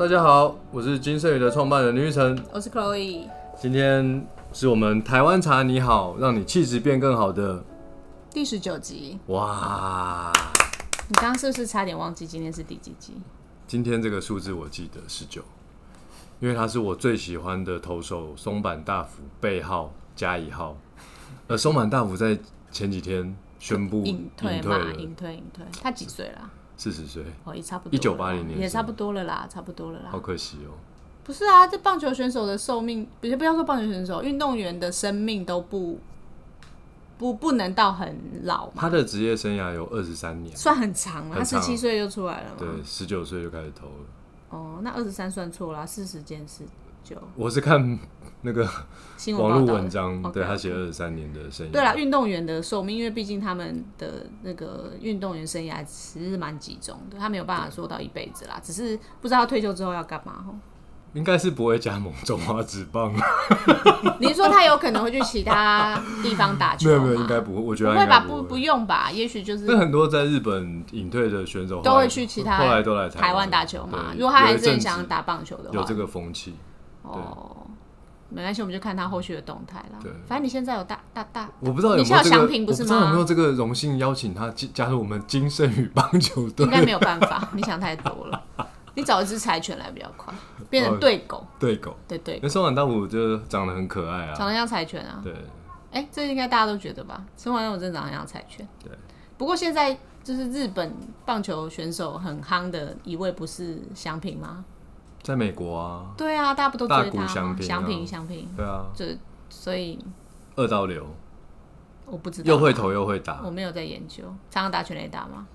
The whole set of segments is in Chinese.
大家好，我是金盛宇的创办人林玉成。我是 Chloe，今天是我们台湾茶你好，让你气质变更好的第十九集。哇！你刚刚是不是差点忘记今天是第几集？今天这个数字我记得十九，因为他是我最喜欢的投手松坂大辅背号加一号，而松坂大辅在前几天宣布隐退嘛，了隐退隐退。他几岁啦？四十岁，哦，也差不多了啦。1980年也差不多了啦，差不多了啦好。可惜哦。不是啊，这棒球选手的寿命，不是不要说棒球选手，运动员的生命都不不不能到很老嘛，他的职业生涯有二十三年，算很长了。他十七岁就出来了嘛。对，十九岁就开始投了。哦，那二十三算错了，四十减十九。我是看那个新闻网络文章对他写二十三年的生涯。对啦，运动员的寿命，因为毕竟他们的那个运动员生涯其实是蛮集中的，他没有办法做到一辈子啦，只是不知道他退休之后要干嘛吼。应该是不会加盟中华职棒，你是说他有可能会去其他地方打球吗？没有没有，应该不会，我觉得不会吧？不不用吧？也许就是那很多在日本隐退的选手都会去其他后来都来台湾湾打球嘛。如果他还是想打棒球的话，有这个风气。哦，没关系，我们就看他后续的动态啦对。反正你现在有大大大，我不知道有你现在有没有这个，不是不知道有没有吗？这个荣幸邀请他加加入我们金圣宇棒球队应该没有办法，你想太多了。你找一只柴犬来比较快，变成对狗，对狗。对对因为松坂大辅就长得很可爱啊，长得像柴犬啊。对，哎、这应该大家都觉得吧？生完我真的长得像柴犬。对。不过现在就是日本棒球选手很夯的一位，不是祥平吗？在美国啊，对啊，大家不都追他吗？翔平啊。祥平，祥平，对啊，这所以。二刀流，我不知道，又会投又会打。我，没有在研究，常常打全垒打吗？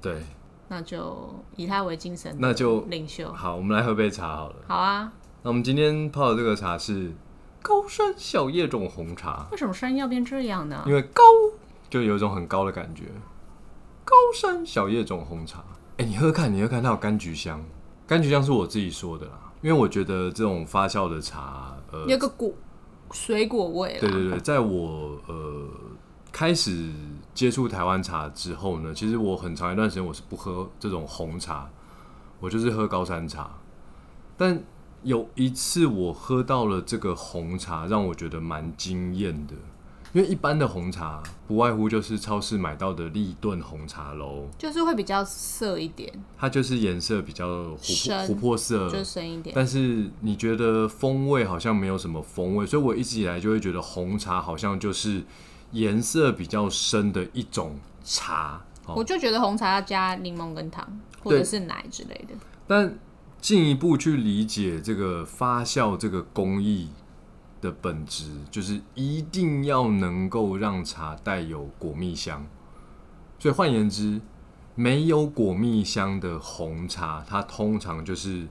对，那就以他为精神，那就领袖。好，我们来喝杯茶好了。好啊，那我们今天泡的这个茶是高山小叶种红茶，为什么声音要变这样呢？因？为高就有一种很高的感觉。高山小叶种红茶，哎、你喝喝看，你喝喝看，它有柑橘香，柑橘酱是我自己说的啦，因为我觉得这种发酵的茶，呃，有个果水果味啦。对对对，在我呃开始接触台湾茶之后呢，其实我很长一段时间我是不喝这种红茶，我就是喝高山茶。但有一次我喝到了这个红茶，让我觉得蛮惊艳的。因为一般的红茶不外乎就是超市买到的立顿红茶喽，就是会比较涩一点，它就是颜色比较琥珀琥珀色，就深一点。但是你觉得风味好像没有什么风味，所以我一直以来就会觉得红茶好像就是颜色比较深的一种茶。哦我就觉得红茶要加柠檬跟糖，或对者是奶之类的。但进一步去理解这个发酵这个工艺的本质，就是一定要能够让茶带有果蜜香。所以换言之，没有果蜜香的红茶，它通常就是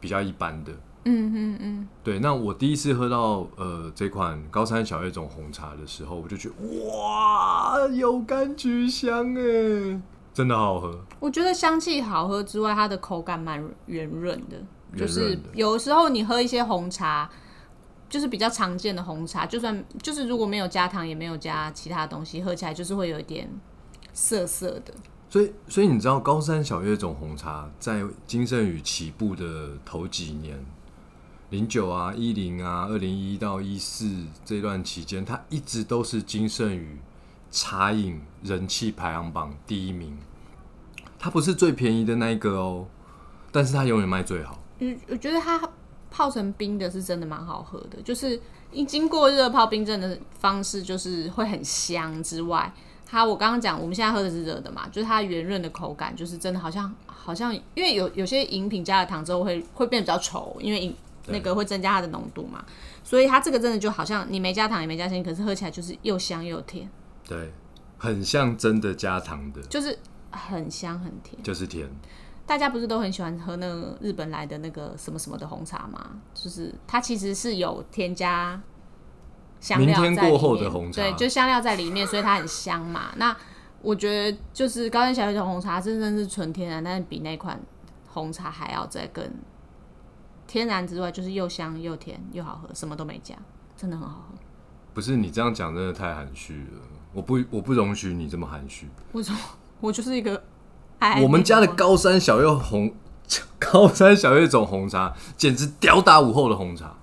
比较一般的。嗯嗯嗯，对，那我第一次喝到呃这款高山小叶种红茶的时候，我就觉得哇，有柑橘香哎，真的好好喝。我觉得香气好喝之外，它的口感蛮圆润的。就是有时候你喝一些红茶，就是比较常见的红茶，就算就是如果没有加糖，也没有加其他东西，喝起来就是会有一点涩涩的。所以，所以你知道高山小叶种红茶在金圣宇起步的头几年，零九啊、一零啊、二零一到一四这段期间，它一直都是金圣宇茶饮人气排行榜第一名。它不是最便宜的那一个哦，但是它永远卖最好。嗯，我觉得它泡成冰的是真的蛮好喝的，就是一经过热泡冰镇的方式，就是会很香之外，它我刚刚讲我们现在喝的是热的嘛，就是它圆润的口感，就是真的好像好像，因为有有些饮品加了糖之后会会变得比较稠，因为饮那个会增加它的浓度嘛，所以它这个真的就好像你没加糖也没加鲜，可是喝起来就是又香又甜，对，很像真的加糖的，就是很香很甜。就是甜。大家不是都很喜欢喝那个日本来的那个什么什么的红茶吗？就是它其实是有添加香料在里面，明天过后的红茶对，就香料在里面，所以它很香嘛。那我觉得就是高山小叶种红茶真正是纯天然，但是比那款红茶还要再更天然之外，就是又香又甜又好喝，什么都没加，真的很好喝。不是你这样讲真的太含蓄了，我不我不容许你这么含蓄。为什么？我就是一个爱我们家的高山小叶红 高山小叶种红茶简直吊打午后的红茶。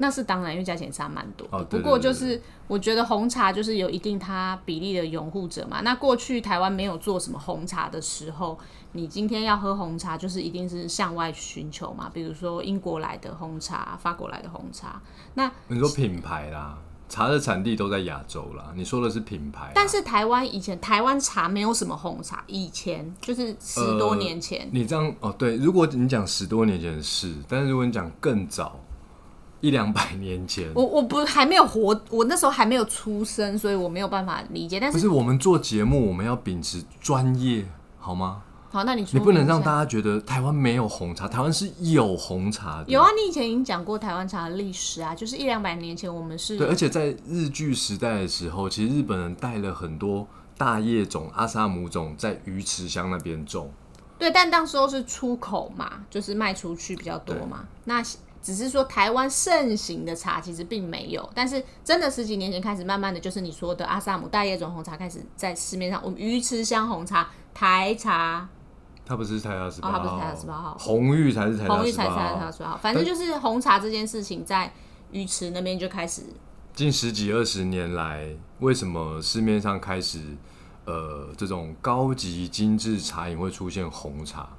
那是当然，因为价钱差蛮多的。哦对不过就是我觉得红茶就是有一定它比例的拥护者嘛。那过去台湾没有做什么红茶的时候，你今天要喝红茶，就是一定是向外寻求嘛。比如说英国来的红茶、法国来的红茶。那你说品牌啦，茶的产地都在亚洲啦。你说的是品牌啦，但是台湾以前台湾茶没有什么红茶，以前就是十多年前。你这样哦，对，如果你讲十多年前是，但是如果你讲更早一两百年前，我我不还没有活，我那时候还没有出生，所以我没有办法理解。但是不是我们做节目，我们要秉持专业，好吗？好，那你你不能让大家觉得台湾没有红茶，台湾是有红茶的。有啊，你以前已经讲过台湾茶的历史啊，就是一两百年前我们是对，而且在日据时代的时候，其实日本人带了很多大叶种、阿萨姆种在鱼池乡那边种。对，但当时候是出口嘛，就是卖出去比较多嘛。那只是说台湾盛行的茶其实并没有，但是真的十几年前开始，慢慢的就是你说的阿萨姆大叶种红茶开始在市面上，我们鱼池乡红茶、台茶、它不是台大十八号，不是台大18号红玉才是台大红玉十八才才才号。反正就是红茶这件事情在鱼池那边就开始近十几二十年来，为什么市面上开始呃这种高级精致茶饮会出现红茶？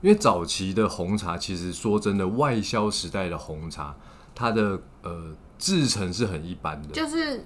因为早期的红茶，其实说真的，外销时代的红茶，它的呃制成是很一般的，就是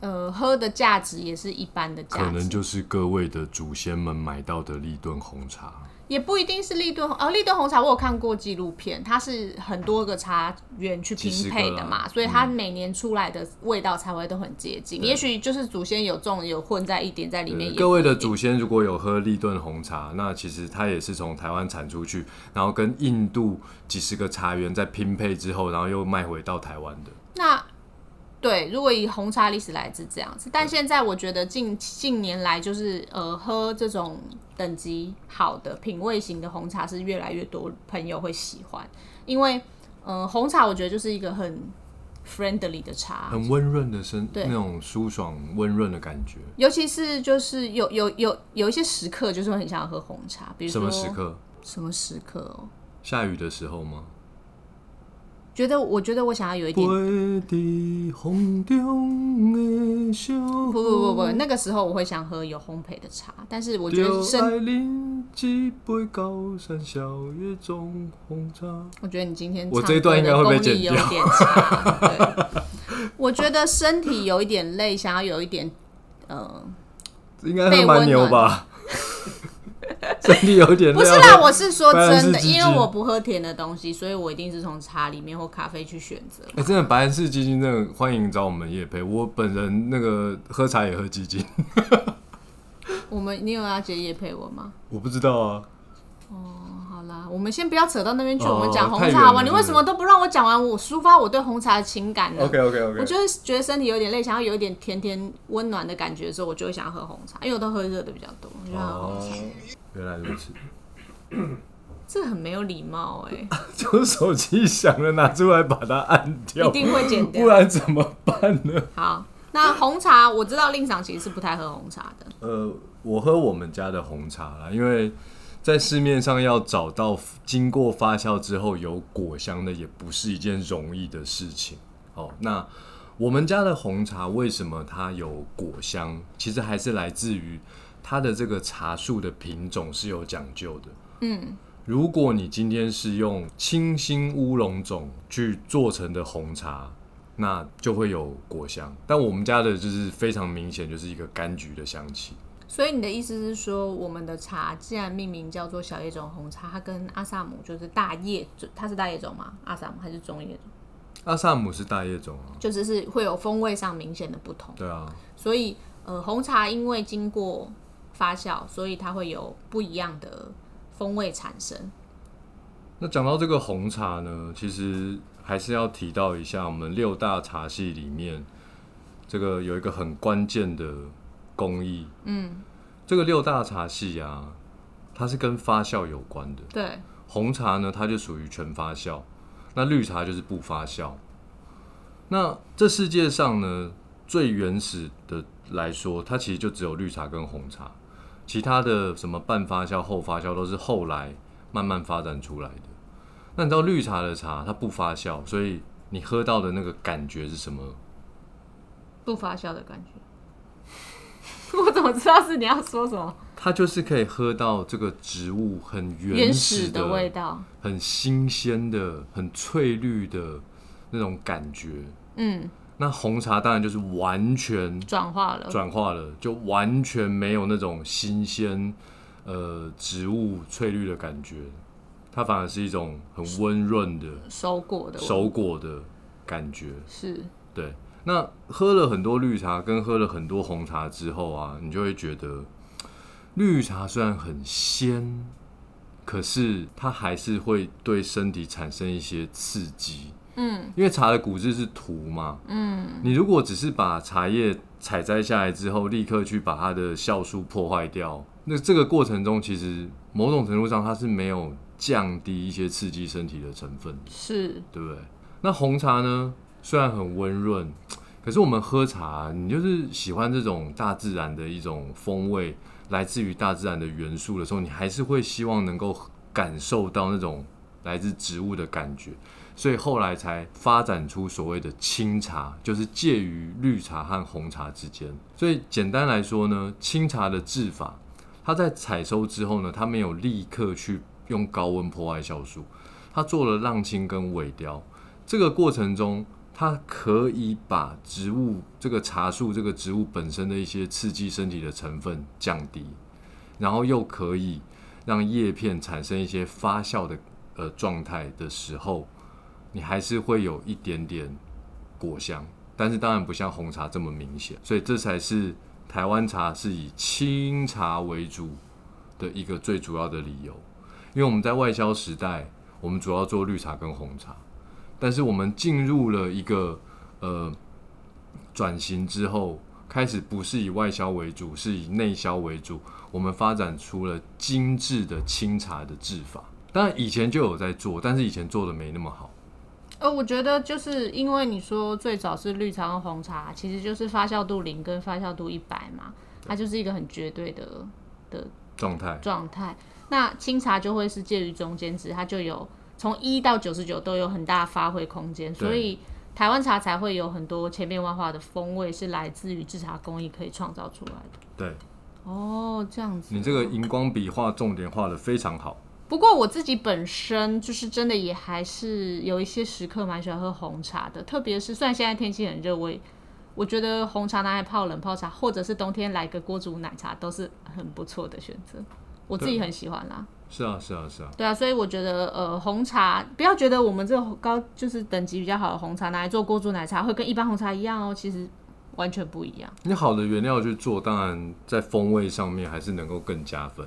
呃喝的价值也是一般的价值，可能就是各位的祖先们买到的立顿红茶。也不一定是立顿红哦，立顿红茶我有看过纪录片，它是很多个茶园去拼配的嘛，所以它每年出来的味道才会都很接近。也许就是祖先有种有混在一点在里面。各位的祖先如果有喝立顿红茶，那其实它也是从台湾产出去，然后跟印度几十个茶园在拼配之后，然后又卖回到台湾的。那对，如果以红茶历史来是这样子，但现在我觉得近近年来就是呃喝这种等级好的品味型的红茶是越来越多朋友会喜欢，因为呃红茶我觉得就是一个很 friendly 的茶，很温润的身，对那种舒爽温润的感觉。尤其是就是有有有有一些时刻就是会很想要喝红茶，比如什说么时刻？什么时刻哦？下雨的时候吗？觉得我觉得我想要有一点不不不不，那个时候我会想喝有烘焙的茶，但是我觉得就身爱啉一杯高山小叶种红茶。我觉得你今天我唱这一段应该会被剪掉力有点差。对，我觉得身体有一点累，想要有一点呃，应该喝蛮牛吧？身体有点不是啦，我是说真的，因为我不喝甜的东西，所以我一定是从茶里面或咖啡去选择。哎、真的白兰氏基金，真的欢迎找我们叶配。我本人那个喝茶也喝基金，我们你有要接叶配我吗？我不知道啊。好啦，我们先不要扯到那边去，哦我们讲红茶好吧？远了你为什么都不让我讲完我抒发我对红茶的情感呢 OK OK OK，我就是觉得身体有点累，想要有一点甜甜温暖的感觉的时候，我就会想要喝红茶，因为我都喝热的比较多，我就想喝红茶。哦，原来如此。这很没有礼貌哎、就手机响了，拿出来把它按掉一，定会剪掉不。然怎么办呢？好，那红茶我知道令赏其实是不太喝红茶的，呃，我喝我们家的红茶啦，因为在市面上要找到经过发酵之后有果香的，也不是一件容易的事情。哦，那我们家的红茶为什么它有果香？其实还是来自于它的这个茶树的品种是有讲究的。嗯，如果你今天是用清新乌龙种去做成的红茶，那就会有果香。但我们家的就是非常明显，就是一个柑橘的香气。所以你的意思是说，我们的茶既然命名叫做小叶种红茶，它跟阿萨姆就是大叶，它是大叶种吗？阿萨姆还是中叶种？阿萨姆是大叶种啊，就是是会有风味上明显的不同。对啊，所以呃，红茶因为经过发酵，所以它会有不一样的风味产生。那讲到这个红茶呢，其实还是要提到一下我们六大茶系里面，这个有一个很关键的工艺。嗯，这个六大茶系啊，它是跟发酵有关的。对，红茶呢，它就属于全发酵，那绿茶就是不发酵。那这世界上呢，最原始的来说，它其实就只有绿茶跟红茶，其他的什么半发酵、后发酵都是后来慢慢发展出来的。那你知道绿茶的茶它不发酵，所以你喝到的那个感觉是什么？不发酵的感觉。我怎么知道是你要说什么？它就是可以喝到这个植物很原原始始的味道。很新鲜的、很翠绿的那种感觉。嗯，那红茶当然就是完全转化了。转化了，就完全没有那种新鲜呃植物翠绿的感觉，它反而是一种很温润的熟果的味熟果的感觉。是对，那喝了很多绿茶跟喝了很多红茶之后啊，你就会觉得绿茶虽然很鲜，可是它还是会对身体产生一些刺激。嗯因为茶的骨质是土嘛，嗯，你如果只是把茶叶采摘下来之后，立刻去把它的酵素破坏掉，那这个过程中其实某种程度上它是没有降低一些刺激身体的成分，是对不对？那红茶呢，虽然很温润，可是我们喝茶，你就是喜欢这种大自然的一种风味，来自于大自然的元素的时候，你还是会希望能够感受到那种来自植物的感觉。所以后来才发展出所谓的清茶，就是介于绿茶和红茶之间。所以简单来说呢，清茶的制法，它在采收之后呢，它没有立刻去用高温破坏酵素，它做了浪青跟尾雕。这个过程中，它可以把植物这个茶树这个植物本身的一些刺激身体的成分降低，然后又可以让叶片产生一些发酵的呃状态的时候，你还是会有一点点果香，但是当然不像红茶这么明显，所以这才是台湾茶是以清茶为主的一个最主要的理由。因为我们在外销时代，我们主要做绿茶跟红茶，但是我们进入了一个呃转型之后，开始不是以外销为主，是以内销为主。我们发展出了精致的清茶的制法，当然以前就有在做，但是以前做的没那么好。呃，我觉得就是因为你说最早是绿茶跟红茶，其实就是发酵度零跟发酵度一百嘛，它就是一个很绝对的的状态状态。那清茶就会是介于中间值，它就有从一到九十九都有很大发挥空间，所以台湾茶才会有很多千变万化的风味是来自于制茶工艺可以创造出来的。对哦，这样子。你这个荧光笔画重点画的非常好。不过我自己本身就是真的也还是有一些时刻蛮喜欢喝红茶的，特别是虽然现在天气很热，我也我觉得红茶拿来泡冷泡茶，或者是冬天来个锅煮奶茶，都是很不错的选择。我自己很喜欢啦。是啊，是啊，是啊。对啊，所以我觉得呃红茶不要觉得我们这个高就是等级比较好的红茶拿来做锅煮奶茶会跟一般红茶一样哦，其实完全不一样。你好的原料去做，当然在风味上面还是能够更加分。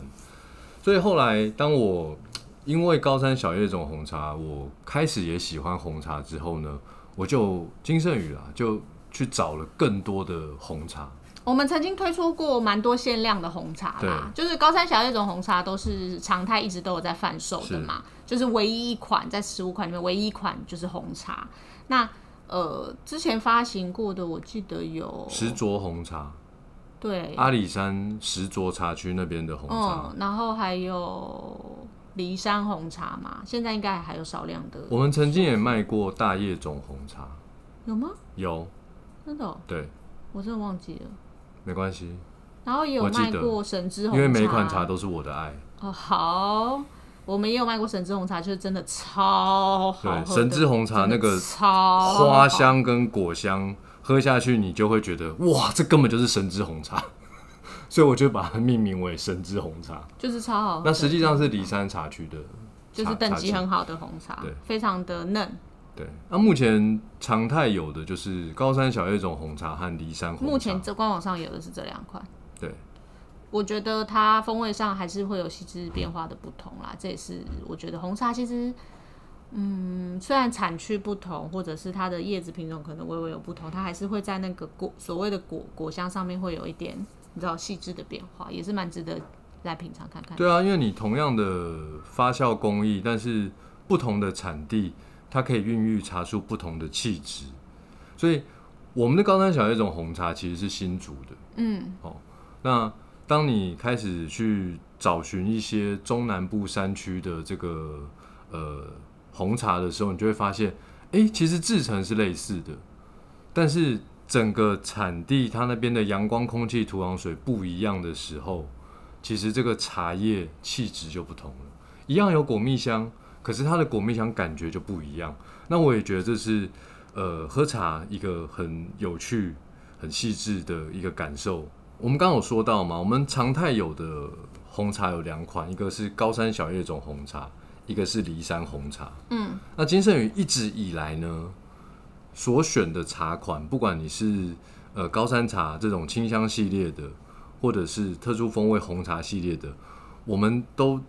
所以后来，当我因为高山小叶种红茶，我开始也喜欢红茶之后呢，我就金圣宇啦，就去找了更多的红茶。我们曾经推出过蛮多限量的红茶啦，就是高山小叶种红茶都是常态一直都有在贩售的嘛，就是唯一一款在十五款里面唯一一款就是红茶。那呃之前发行过的，我记得有石卓红茶，对，阿里山石卓茶区那边的红茶，嗯，然后还有骊山红茶嘛，现在应该还有少量的。我们曾经也卖过大叶种红茶，有吗？有，真的、哦，对，我真的忘记了。没关系，然后也有卖过神之红茶，因为每一款茶都是我的爱。哦好，我们也有卖过神之红茶，就是真的超好喝神之红茶那个超花，香跟果香，喝下去你就会觉得哇，这根本就是神之红茶，所以我就把它命名为神之红茶。就是超好喝。那实际上是骊山茶区的茶，就是等级很好的红茶对，非常的嫩。对。那目前常态有的就是高山小叶种红茶和骊山红茶。目前这官网上有的是这两款。对我觉得它风味上还是会有细致变化的不同啦，这也是我觉得红茶其实，嗯，虽然产区不同，或者是它的叶子品种可能微微有不同，它还是会在那个果所谓的果果香上面会有一点你知道细致的变化，也是蛮值得来品尝看看。对啊，因为你同样的发酵工艺，但是不同的产地，它可以孕育茶树不同的气质。所以我们的高山小叶种红茶其实是新竹的。嗯，哦那当你开始去找寻一些中南部山区的这个呃红茶的时候，你就会发现，哎、其实制成是类似的，但是整个产地它那边的阳光、空气、土壤、水不一样的时候，其实这个茶叶气质就不同了。一样有果蜜香，可是它的果蜜香感觉就不一样。那我也觉得这是呃喝茶一个很有趣、很细致的一个感受。我们刚刚有说到嘛，我们常态有的红茶有两款，一个是高山小叶种红茶，一个是骊山红茶。嗯，那金圣宇一直以来呢，所选的茶款，不管你是呃高山茶这种清香系列的，或者是特殊风味红茶系列的，我们都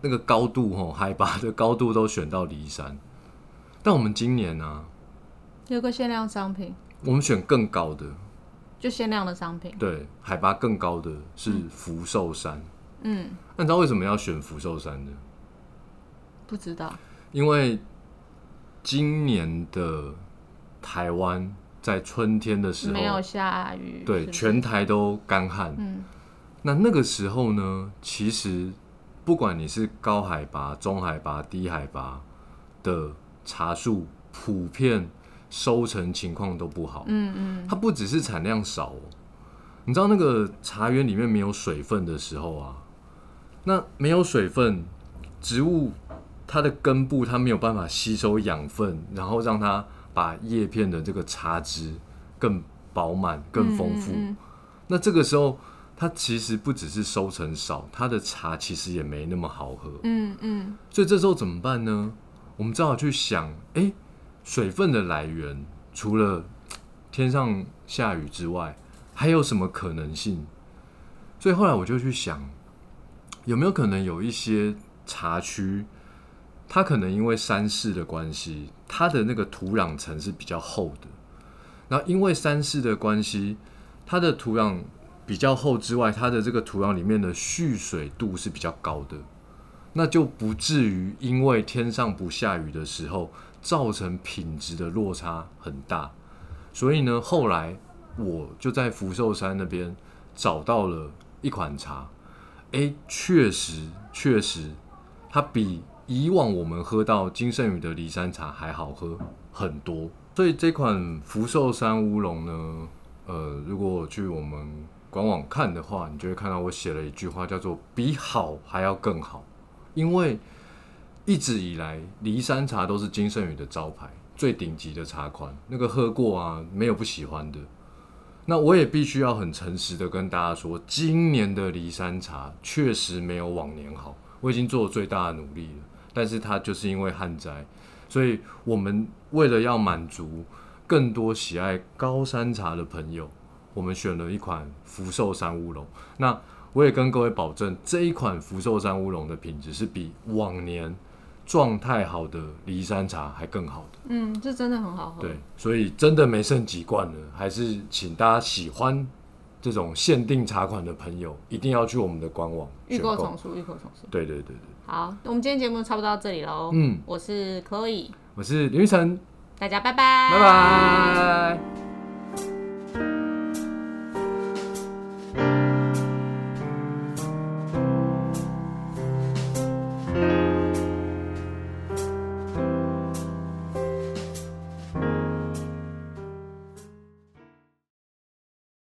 那个高度吼，海拔的高度都选到骊山。但我们今年呢、有个限量商品，我们选更高的，就限量的商品。对，海拔更高的是福寿山。嗯，那你知道为什么要选福寿山呢？不知道。因为今年的台湾在春天的时候，没有下雨。对是是全台都干旱。嗯那那个时候呢，其实不管你是高海拔、中海拔、低海拔的茶树，普遍收成情况都不好。嗯嗯，它不只是产量少哦，你知道那个茶园里面没有水分的时候啊，那没有水分，植物它的根部它没有办法吸收养分，然后让它把叶片的这个茶汁更饱满、更丰富。嗯嗯那这个时候，它其实不只是收成少，它的茶其实也没那么好喝。嗯嗯所以这时候怎么办呢？我们只好去想，诶，水分的来源除了天上下雨之外，还有什么可能性？所以后来我就去想，有没有可能有一些茶区，它可能因为山势的关系，它的那个土壤层是比较厚的，然后因为山势的关系，它的土壤比较厚之外，它的这个土壤里面的蓄水度是比较高的。那就不至于因为天上不下雨的时候，造成品质的落差很大。所以呢，后来我就在福寿山那边找到了一款茶，诶，确实确实，它比以往我们喝到金圣宇的骊山茶还好喝很多。所以这款福寿山乌龙呢，呃，如果去我们官网看的话，你就会看到我写了一句话，叫做“比好还要更好”。因为一直以来，骊山茶都是金圣宇的招牌，最顶级的茶款。那个喝过啊，没有不喜欢的。那我也必须要很诚实的跟大家说，今年的骊山茶确实没有往年好。我已经做了最大的努力了，但是它就是因为旱灾，所以我们为了要满足更多喜爱高山茶的朋友，我们选了一款福寿山乌龙。那我也跟各位保证，这一款福寿山乌龙的品质是比往年状态好的骊山茶还更好的。嗯，这真的很好喝。对，所以真的没剩几罐了，还是请大家喜欢这种限定茶款的朋友，一定要去我们的官网欲选购。购从速，欲购从速。对对对对，好，我们今天节目差不多到这里喽。嗯，我是 Chloe，我是林玉成，大家拜拜，拜拜。